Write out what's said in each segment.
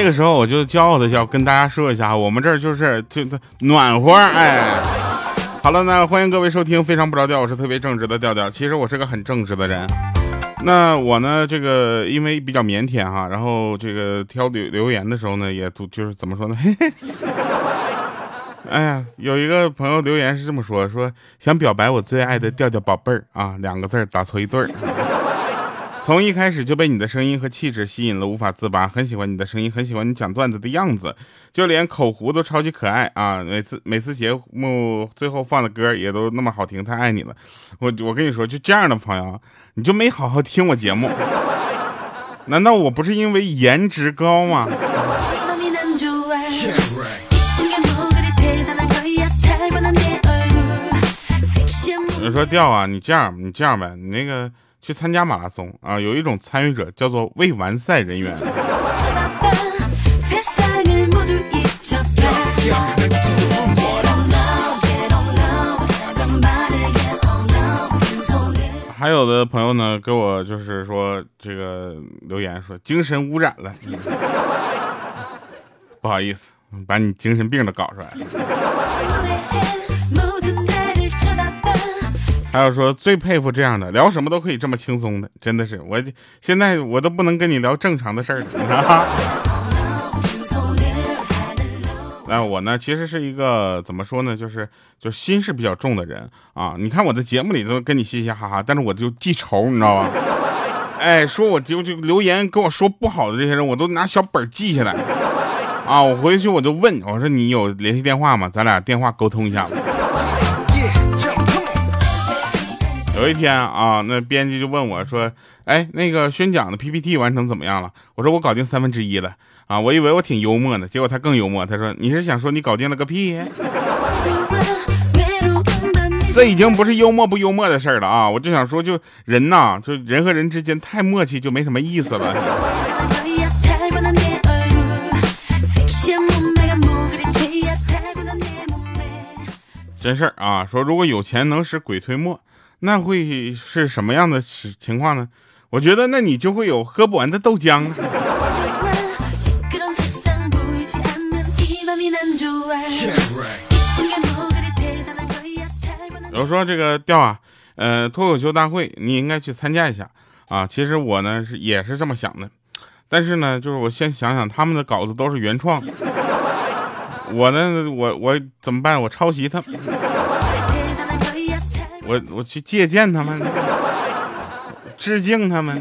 这个时候我就骄傲的要跟大家说一下，我们这儿就是就暖和，哎。好了，那欢迎各位收听《非常不着调》，我是特别正直的调调。其实我是个很正直的人。那我呢，这个因为比较腼腆哈，然后这个挑留留言的时候呢，也都就是怎么说呢？哎呀，有一个朋友留言是这么说：说想表白我最爱的调调宝贝儿啊，两个字打错一对儿。从一开始就被你的声音和气质吸引了，无法自拔。很喜欢你的声音，很喜欢你讲段子的样子，就连口胡都超级可爱啊！每次每次节目最后放的歌也都那么好听，太爱你了。我我跟你说，就这样的朋友，你就没好好听我节目？难道我不是因为颜值高吗？你说调啊，你这样，你这样呗，你那个。去参加马拉松啊，有一种参与者叫做未完赛人员。还有的朋友呢，给我就是说这个留言说精神污染了，不好意思，把你精神病都搞出来了。还有说最佩服这样的，聊什么都可以这么轻松的，真的是我现在我都不能跟你聊正常的事儿了。哎，我呢其实是一个怎么说呢，就是就心是比较重的人啊。你看我的节目里都跟你嘻嘻哈哈，但是我就记仇，你知道吧？哎，说我就就留言跟我说不好的这些人，我都拿小本记下来 啊。我回去我就问我说你有联系电话吗？咱俩电话沟通一下吧。有一天啊，那编辑就问我说：“哎，那个宣讲的 PPT 完成怎么样了？”我说：“我搞定三分之一了。”啊，我以为我挺幽默的，结果他更幽默。他说：“你是想说你搞定了个屁？”这已经不是幽默不幽默的事儿了啊！我就想说，就人呐，就人和人之间太默契就没什么意思了。真事儿啊，说如果有钱能使鬼推磨。那会是什么样的情况呢？我觉得那你就会有喝不完的豆浆。有说这个调啊，呃，脱口秀大会你应该去参加一下啊。其实我呢是也是这么想的，但是呢，就是我先想想他们的稿子都是原创，我呢，我我怎么办？我抄袭他。我我去借鉴他们，致敬他们。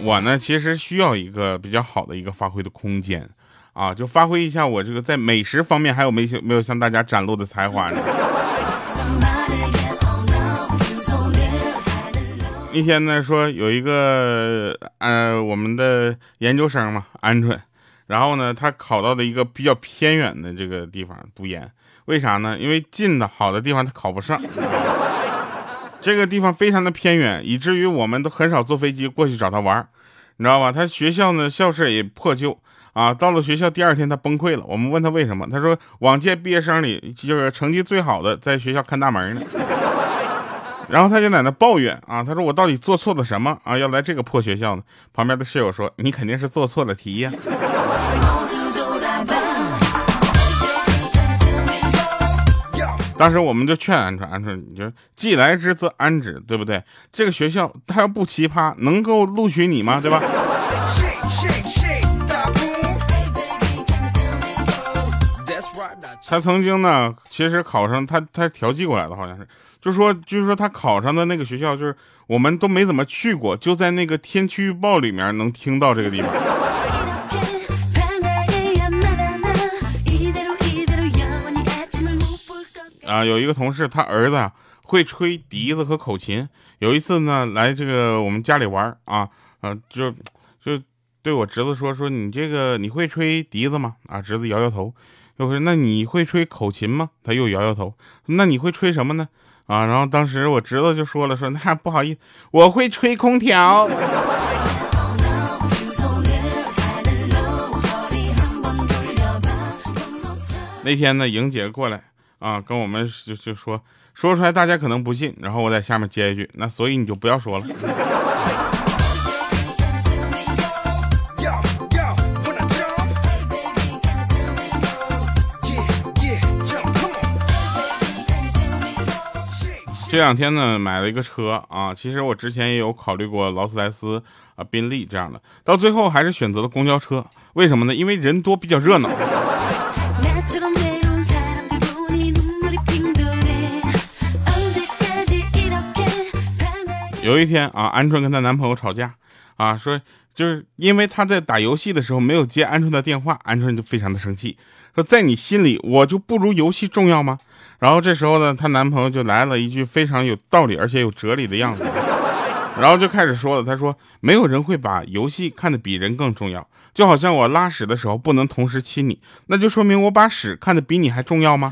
我呢，其实需要一个比较好的一个发挥的空间啊，就发挥一下我这个在美食方面还有没没有向大家展露的才华呢？那天呢说有一个呃我们的研究生嘛，鹌鹑，然后呢他考到的一个比较偏远的这个地方读研。为啥呢？因为近的好的地方他考不上，这个地方非常的偏远，以至于我们都很少坐飞机过去找他玩你知道吧？他学校呢校舍也破旧啊。到了学校第二天他崩溃了，我们问他为什么，他说往届毕业生里就是成绩最好的在学校看大门呢。然后他就在那抱怨啊，他说我到底做错了什么啊？要来这个破学校呢？旁边的室友说你肯定是做错了题呀。当时我们就劝鹌鹑，鹌鹑，你就既来之则安之，对不对？这个学校它要不奇葩，能够录取你吗？对吧？他曾经呢，其实考上他他调剂过来的，好像是，就说就是说他考上的那个学校，就是我们都没怎么去过，就在那个天气预报里面能听到这个地方。啊，有一个同事，他儿子会吹笛子和口琴。有一次呢，来这个我们家里玩啊，啊，就就对我侄子说说，你这个你会吹笛子吗？啊，侄子摇摇头。又说那你会吹口琴吗？他又摇摇头。那你会吹什么呢？啊，然后当时我侄子就说了，说那不好意思，我会吹空调。那天呢，莹姐过来。啊跟我们就就说说出来大家可能不信然后我在下面接一句那所以你就不要说了。这两天呢买了一个车啊其实我之前也有考虑过劳斯莱斯啊宾利这样的到最后还是选择了公交车。为什么呢？因为人多比较热闹。有一天啊，鹌鹑跟她男朋友吵架啊，说就是因为他在打游戏的时候没有接鹌鹑的电话，鹌鹑就非常的生气，说在你心里我就不如游戏重要吗？然后这时候呢，她男朋友就来了一句非常有道理而且有哲理的样子，然后就开始说了，他说没有人会把游戏看得比人更重要，就好像我拉屎的时候不能同时亲你，那就说明我把屎看得比你还重要吗？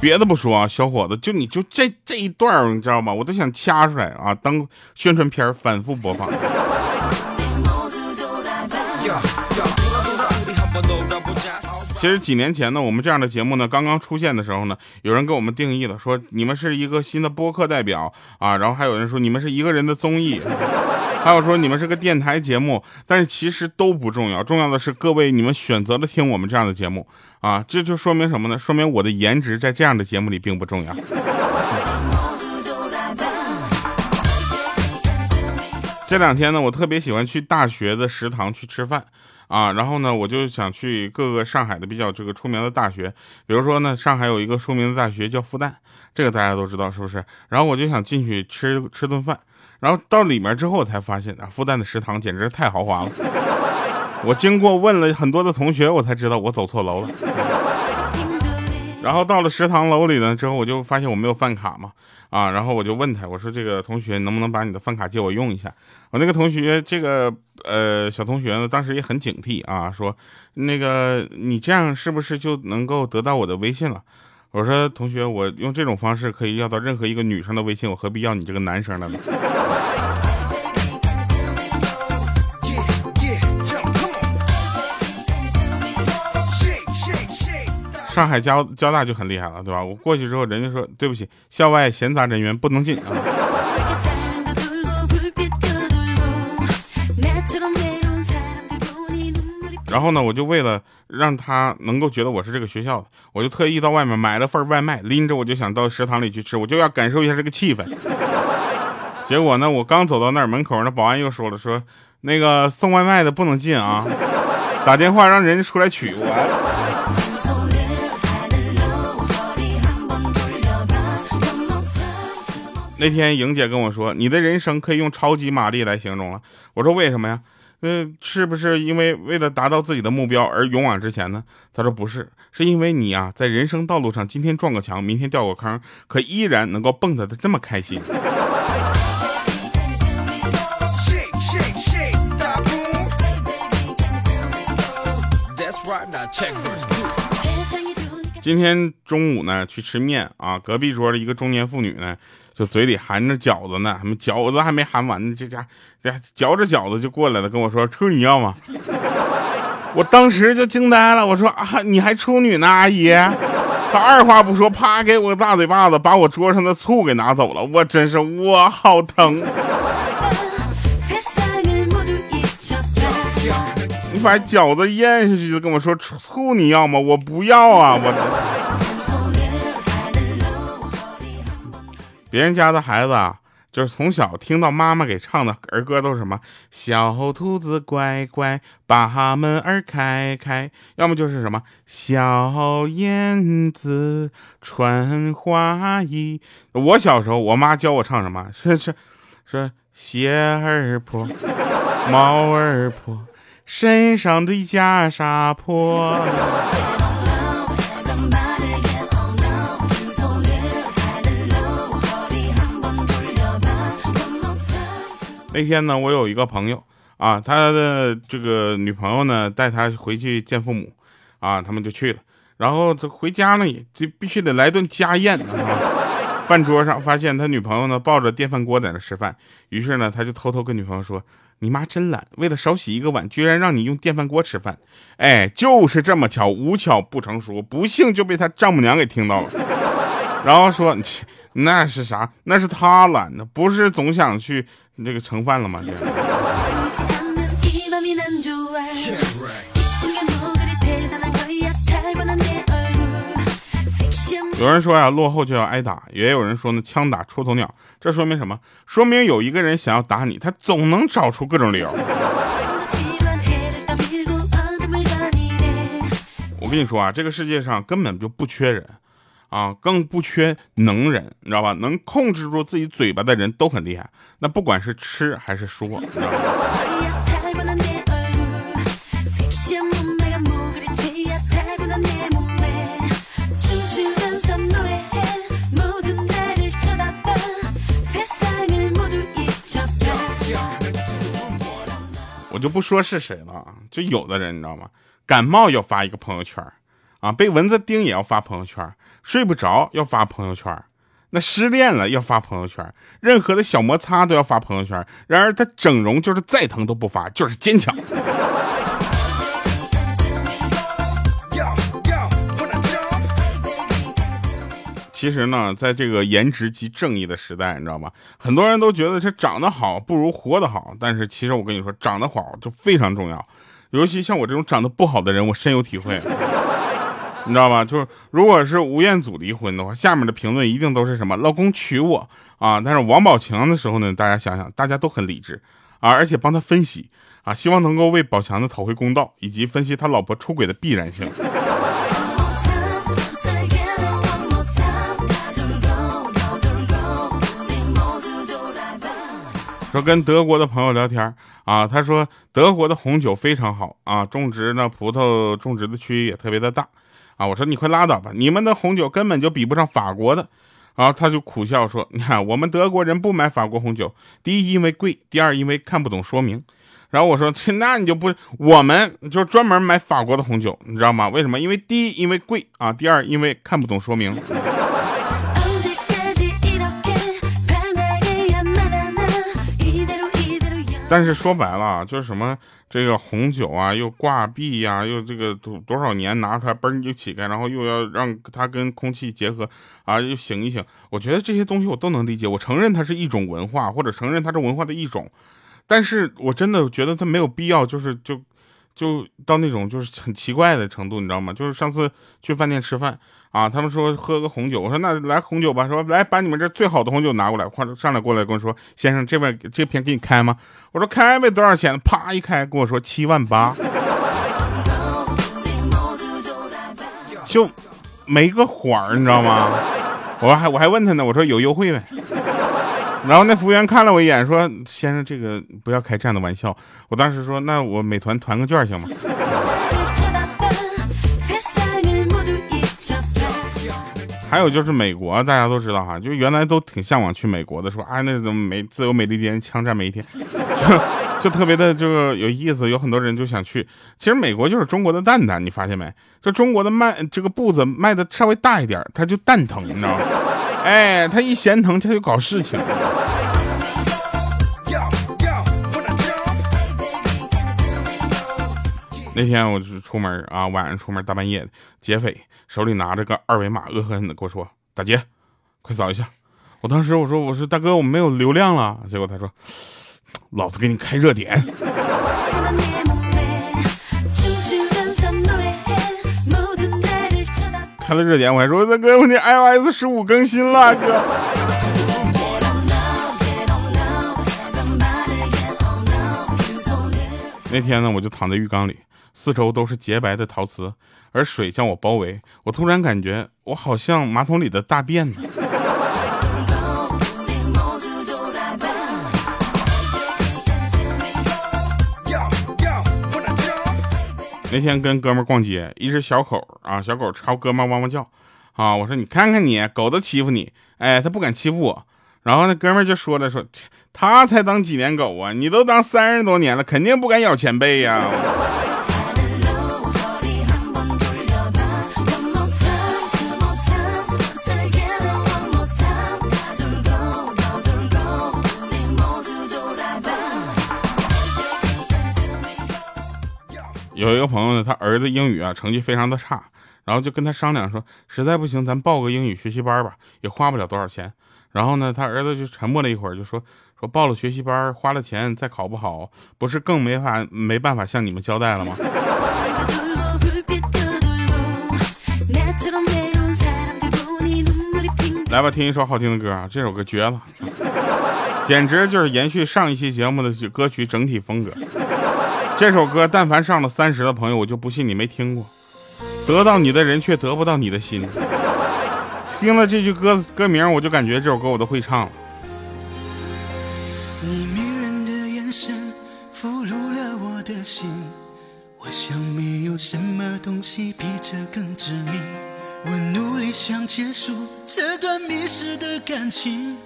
别的不说啊，小伙子，就你就这这一段你知道吗？我都想掐出来啊，当宣传片反复播放。其实几年前呢，我们这样的节目呢，刚刚出现的时候呢，有人给我们定义了，说你们是一个新的播客代表啊，然后还有人说你们是一个人的综艺。还有说你们是个电台节目，但是其实都不重要，重要的是各位你们选择了听我们这样的节目啊，这就说明什么呢？说明我的颜值在这样的节目里并不重要。这两天呢，我特别喜欢去大学的食堂去吃饭啊，然后呢，我就想去各个上海的比较这个出名的大学，比如说呢，上海有一个出名的大学叫复旦，这个大家都知道是不是？然后我就想进去吃吃顿饭。然后到里面之后才发现啊，复旦的食堂简直是太豪华了。我经过问了很多的同学，我才知道我走错楼了。然后到了食堂楼里呢之后，我就发现我没有饭卡嘛，啊，然后我就问他，我说这个同学能不能把你的饭卡借我用一下？我那个同学，这个呃小同学呢，当时也很警惕啊，说那个你这样是不是就能够得到我的微信了？我说同学，我用这种方式可以要到任何一个女生的微信，我何必要你这个男生的呢？上海交交大就很厉害了，对吧？我过去之后，人家说对不起，校外闲杂人员不能进啊。然后呢，我就为了让他能够觉得我是这个学校的，我就特意到外面买了份外卖，拎着我就想到食堂里去吃，我就要感受一下这个气氛。结果呢，我刚走到那儿门口，那保安又说了，说那个送外卖的不能进啊，打电话让人家出来取我。那天莹姐跟我说，你的人生可以用超级玛丽来形容了。我说为什么呀？嗯，是不是因为为了达到自己的目标而勇往直前呢？他说不是，是因为你啊，在人生道路上今天撞个墙，明天掉个坑，可依然能够蹦跶的这么开心。今天中午呢，去吃面啊，隔壁桌的一个中年妇女呢。就嘴里含着饺子呢，还没饺子还没含完呢，这家这嚼着饺子就过来了，跟我说：“处女要吗？”我当时就惊呆了，我说：“啊，你还处女呢，阿姨？”他二话不说，啪给我个大嘴巴子，把我桌上的醋给拿走了。我真是我好疼！你把饺子咽下去就跟我说醋你要吗？我不要啊，我。别人家的孩子啊，就是从小听到妈妈给唱的儿歌都是什么？小兔子乖乖，把门儿开开。要么就是什么？小燕子穿花衣。我小时候，我妈教我唱什么？是是是，鞋儿破，帽儿破，身上的袈裟破。那天呢，我有一个朋友啊，他的这个女朋友呢带他回去见父母，啊，他们就去了。然后他回家呢，就必须得来顿家宴。饭桌上发现他女朋友呢抱着电饭锅在那吃饭，于是呢他就偷偷跟女朋友说：“你妈真懒，为了少洗一个碗，居然让你用电饭锅吃饭。”哎，就是这么巧，无巧不成书，不幸就被他丈母娘给听到了，然后说：“那是啥？那是他懒的，不是总想去。”你这个盛饭了吗？有人说呀，落后就要挨打，也有人说呢，枪打出头鸟。这说明什么？说明有一个人想要打你，他总能找出各种理由。我跟你说啊，这个世界上根本就不缺人，啊，更不缺能人，你知道吧？能控制住自己嘴巴的人都很厉害。那不管是吃还是说，我就不说是谁了，就有的人你知道吗？感冒要发一个朋友圈，啊，被蚊子叮也要发朋友圈，睡不着要发朋友圈，那失恋了要发朋友圈，任何的小摩擦都要发朋友圈。然而他整容就是再疼都不发，就是坚强。其实呢，在这个颜值即正义的时代，你知道吗？很多人都觉得这长得好不如活得好，但是其实我跟你说，长得好就非常重要。尤其像我这种长得不好的人，我深有体会。你知道吗？就是如果是吴彦祖离婚的话，下面的评论一定都是什么“老公娶我”啊。但是王宝强的时候呢，大家想想，大家都很理智啊，而且帮他分析啊，希望能够为宝强的讨回公道，以及分析他老婆出轨的必然性。说跟德国的朋友聊天啊，他说德国的红酒非常好啊，种植呢葡萄种植的区域也特别的大啊。我说你快拉倒吧，你们的红酒根本就比不上法国的然后。他就苦笑说，你看我们德国人不买法国红酒，第一因为贵，第二因为看不懂说明。然后我说，那你就不，我们就专门买法国的红酒，你知道吗？为什么？因为第一因为贵啊，第二因为看不懂说明。但是说白了，就是什么这个红酒啊，又挂壁呀，又这个多多少年拿出来嘣就起开，然后又要让它跟空气结合啊，又醒一醒。我觉得这些东西我都能理解，我承认它是一种文化，或者承认它是文化的一种。但是我真的觉得它没有必要，就是就就到那种就是很奇怪的程度，你知道吗？就是上次去饭店吃饭。啊，他们说喝个红酒，我说那来红酒吧，说来把你们这最好的红酒拿过来，快上来过来跟我说，先生这边这瓶给你开吗？我说开呗，多少钱？啪一开跟我说七万八，就没个缓儿，你知道吗？我还我还问他呢，我说有优惠呗？然后那服务员看了我一眼，说先生这个不要开这样的玩笑。我当时说那我美团团个券行吗？还有就是美国，大家都知道哈，就原来都挺向往去美国的，说啊那种美自由美利坚枪战每一天，就 就特别的这个有意思，有很多人就想去。其实美国就是中国的蛋蛋，你发现没？这中国的迈这个步子迈的稍微大一点，他就蛋疼，你知道吗？哎，他一嫌疼他就搞事情。那天我就出门啊，晚上出门大半夜的，劫匪手里拿着个二维码，恶狠狠的跟我说：“大姐，快扫一下。”我当时我说：“我说大哥，我没有流量了。”结果他说：“老子给你开热点。”开了热点，我还说：“大哥，我这 iOS 十五更新了，哥。”那天呢，我就躺在浴缸里。四周都是洁白的陶瓷，而水将我包围。我突然感觉我好像马桶里的大便呢。那天跟哥们逛街，一只小狗啊，小狗朝哥们汪汪叫啊。我说你看看你，狗都欺负你，哎，它不敢欺负我。然后那哥们就说了说，他才当几年狗啊，你都当三十多年了，肯定不敢咬前辈呀。有一个朋友呢，他儿子英语啊成绩非常的差，然后就跟他商量说，实在不行咱报个英语学习班吧，也花不了多少钱。然后呢，他儿子就沉默了一会儿，就说说报了学习班，花了钱再考不好，不是更没法没办法向你们交代了吗？来吧，听一首好听的歌啊！这首歌绝了，简直就是延续上一期节目的歌曲整体风格。这首歌，但凡上了三十的朋友，我就不信你没听过。得到你的人却得不到你的心。听了这句歌歌名，我就感觉这首歌我都会唱了。你迷人的眼神俘虏了我的心，我想没有什么东西比这更致命。我努力想结束这段迷失的感情。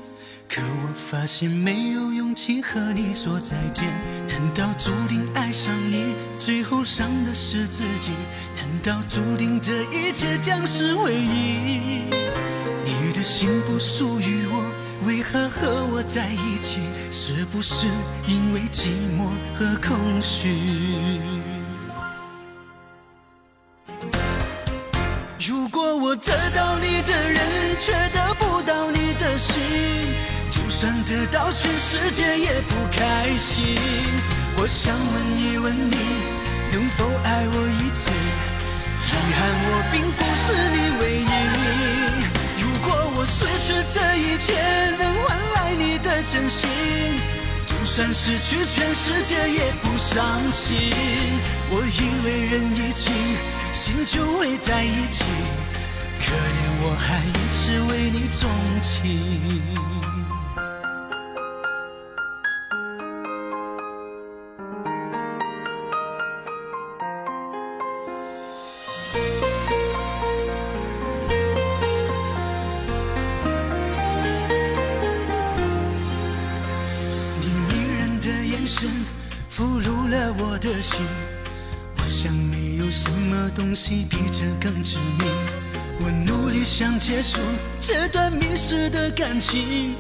可我发现没有勇气和你说再见，难道注定爱上你，最后伤的是自己？难道注定这一切将是回忆？你的心不属于我，为何和我在一起？是不是因为寂寞和空虚？如果我得到你的算得到全世界也不开心。我想问一问你，能否爱我一次？遗憾我并不是你唯一。如果我失去这一切，能换来你的真心，就算失去全世界也不伤心。我以为人一起，心就会在一起，可怜我还一直为你钟情。神俘虏了我的心，我想没有什么东西比这更致命。我努力想结束这段迷失的感情，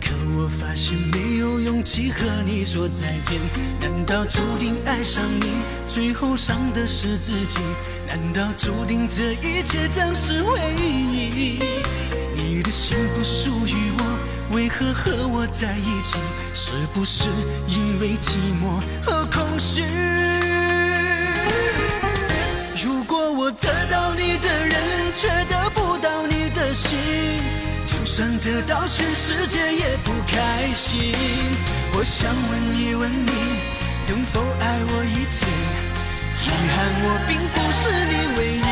可我发现没有勇气和你说再见。难道注定爱上你，最后伤的是自己？难道注定这一切将是回忆？你的心不属于我，为何和我在一起？是不是因为寂寞和空虚？如果我得到你的人，却得不到你的心，就算得到全世界也不开心。我想问一问你，能否爱我一次？遗憾我并不是你唯一。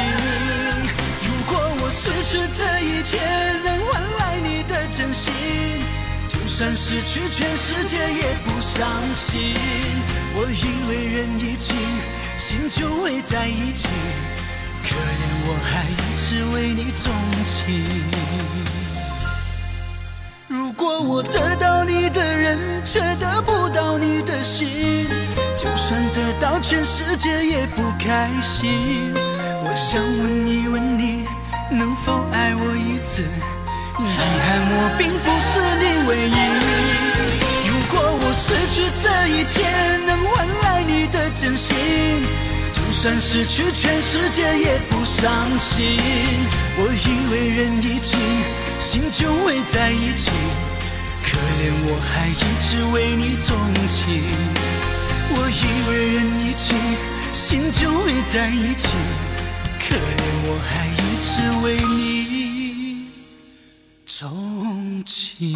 如果我失去这一切，能换来你真心。就算失去全世界也不伤心，我以为人一起，心就会在一起，可怜我还一直为你钟情。如果我得到你的人，却得不到你的心，就算得到全世界也不开心。我想问一问你，能否爱我一次？遗憾，我并不是你唯一。如果我失去这一切，能换来你的真心，就算失去全世界也不伤心。我以为人一起，心就会在一起，可怜我还一直为你钟情。我以为人一起，心就会在一起，可怜我还一直为你。钟情。